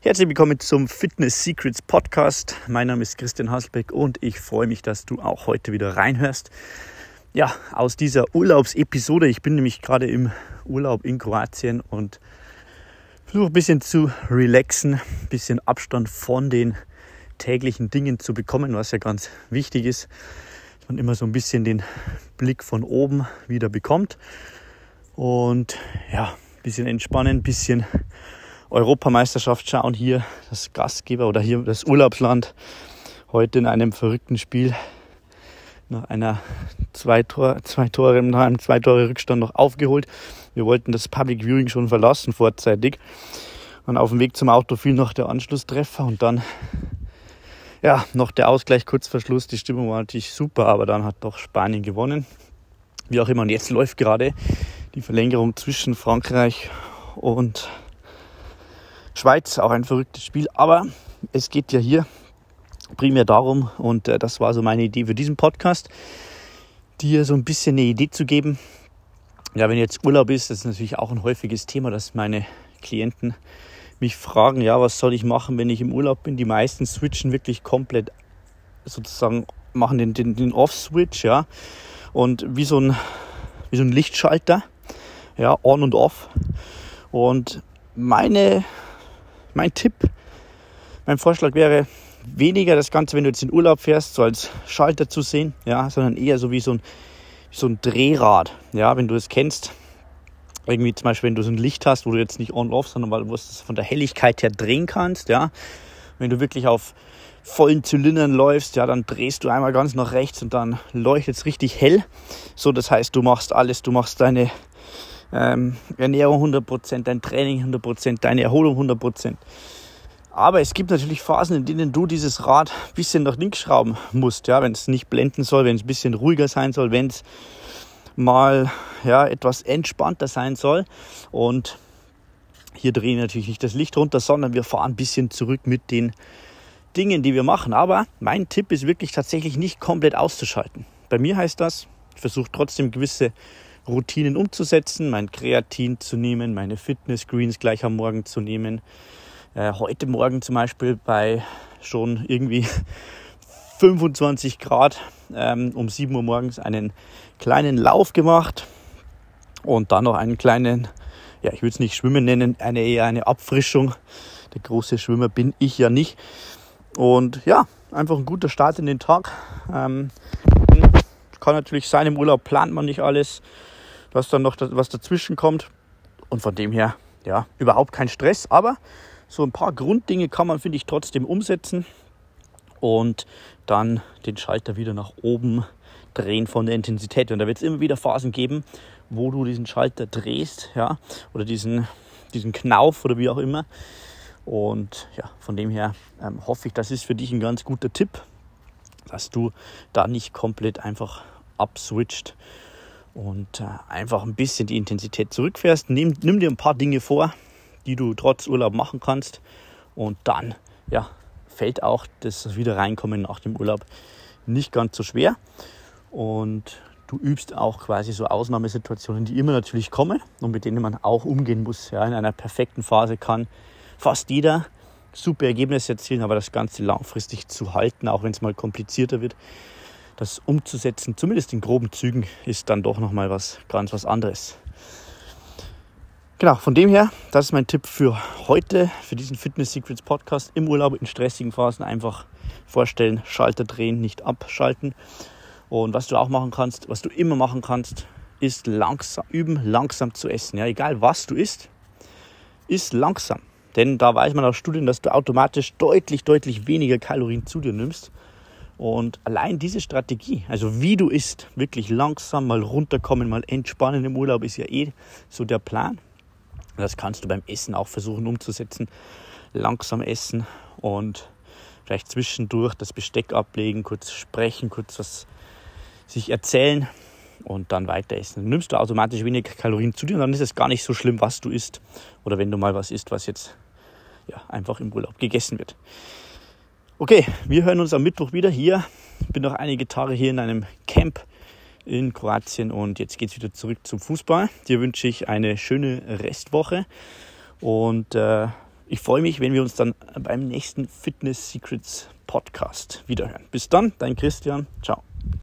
Herzlich willkommen zum Fitness Secrets Podcast. Mein Name ist Christian Hasselbeck und ich freue mich, dass du auch heute wieder reinhörst. Ja, aus dieser Urlaubsepisode. Ich bin nämlich gerade im Urlaub in Kroatien und versuche ein bisschen zu relaxen, ein bisschen Abstand von den täglichen Dingen zu bekommen, was ja ganz wichtig ist, dass man immer so ein bisschen den Blick von oben wieder bekommt und ja, ein bisschen entspannen, ein bisschen Europameisterschaft schauen. Hier das Gastgeber oder hier das Urlaubsland heute in einem verrückten Spiel nach einer zwei, Tor, zwei Tore, nach einem zwei Tore Rückstand noch aufgeholt. Wir wollten das Public Viewing schon verlassen vorzeitig. Und auf dem Weg zum Auto fiel noch der Anschlusstreffer und dann ja, noch der Ausgleich kurz vor Schluss. Die Stimmung war natürlich super, aber dann hat doch Spanien gewonnen. Wie auch immer. Und jetzt läuft gerade die Verlängerung zwischen Frankreich und Schweiz, auch ein verrücktes Spiel. Aber es geht ja hier primär darum, und äh, das war so meine Idee für diesen Podcast, dir so ein bisschen eine Idee zu geben. Ja, wenn jetzt Urlaub ist, das ist natürlich auch ein häufiges Thema, dass meine Klienten mich fragen, ja, was soll ich machen, wenn ich im Urlaub bin? Die meisten switchen wirklich komplett sozusagen, machen den, den, den Off-Switch, ja. Und wie so ein, wie so ein Lichtschalter, ja, on und off. Und meine mein Tipp, mein Vorschlag wäre, weniger das Ganze, wenn du jetzt in Urlaub fährst, so als Schalter zu sehen, ja, sondern eher so wie so ein, so ein Drehrad. Ja, wenn du es kennst, irgendwie zum Beispiel, wenn du so ein Licht hast, wo du jetzt nicht on-off, sondern weil du es von der Helligkeit her drehen kannst, ja. Wenn du wirklich auf vollen Zylindern läufst, ja, dann drehst du einmal ganz nach rechts und dann leuchtet es richtig hell. So, das heißt, du machst alles, du machst deine ähm, Ernährung 100%, dein Training 100%, deine Erholung 100%. Aber es gibt natürlich Phasen, in denen du dieses Rad ein bisschen nach links schrauben musst, ja, wenn es nicht blenden soll, wenn es ein bisschen ruhiger sein soll, wenn es mal ja, etwas entspannter sein soll. Und hier drehen wir natürlich nicht das Licht runter, sondern wir fahren ein bisschen zurück mit den Dingen, die wir machen. Aber mein Tipp ist wirklich tatsächlich nicht komplett auszuschalten. Bei mir heißt das, ich versuche trotzdem gewisse Routinen umzusetzen, mein Kreatin zu nehmen, meine Fitness-Greens gleich am Morgen zu nehmen. Äh, heute Morgen zum Beispiel bei schon irgendwie 25 Grad ähm, um 7 Uhr morgens einen kleinen Lauf gemacht und dann noch einen kleinen, ja, ich würde es nicht Schwimmen nennen, eine eher eine Abfrischung. Der große Schwimmer bin ich ja nicht. Und ja, einfach ein guter Start in den Tag. Ähm, kann natürlich sein, im Urlaub plant man nicht alles was dann noch was dazwischen kommt. Und von dem her, ja, überhaupt kein Stress. Aber so ein paar Grunddinge kann man, finde ich, trotzdem umsetzen. Und dann den Schalter wieder nach oben drehen von der Intensität. Und da wird es immer wieder Phasen geben, wo du diesen Schalter drehst, ja, oder diesen, diesen Knauf oder wie auch immer. Und ja, von dem her ähm, hoffe ich, das ist für dich ein ganz guter Tipp, dass du da nicht komplett einfach abswitcht und äh, einfach ein bisschen die Intensität zurückfährst. Nimm, nimm dir ein paar Dinge vor, die du trotz Urlaub machen kannst und dann ja, fällt auch das wieder reinkommen nach dem Urlaub nicht ganz so schwer. Und du übst auch quasi so Ausnahmesituationen, die immer natürlich kommen und mit denen man auch umgehen muss. Ja, in einer perfekten Phase kann fast jeder super Ergebnisse erzielen, aber das Ganze langfristig zu halten, auch wenn es mal komplizierter wird, das umzusetzen, zumindest in groben Zügen, ist dann doch nochmal was ganz was anderes. Genau, von dem her, das ist mein Tipp für heute, für diesen Fitness Secrets Podcast. Im Urlaub, in stressigen Phasen einfach vorstellen, Schalter drehen, nicht abschalten. Und was du auch machen kannst, was du immer machen kannst, ist langsam üben, langsam zu essen. Ja, egal was du isst, ist langsam. Denn da weiß man aus Studien, dass du automatisch deutlich, deutlich weniger Kalorien zu dir nimmst, und allein diese Strategie, also wie du isst, wirklich langsam mal runterkommen, mal entspannen im Urlaub, ist ja eh so der Plan. Das kannst du beim Essen auch versuchen umzusetzen. Langsam essen und vielleicht zwischendurch das Besteck ablegen, kurz sprechen, kurz was sich erzählen und dann weiter essen. Dann nimmst du automatisch weniger Kalorien zu dir und dann ist es gar nicht so schlimm, was du isst oder wenn du mal was isst, was jetzt ja, einfach im Urlaub gegessen wird. Okay, wir hören uns am Mittwoch wieder hier. Ich bin noch einige Tage hier in einem Camp in Kroatien und jetzt geht es wieder zurück zum Fußball. Dir wünsche ich eine schöne Restwoche und äh, Ich freue mich, wenn wir uns dann beim nächsten Fitness Secrets Podcast wiederhören. Bis dann, dein Christian. Ciao.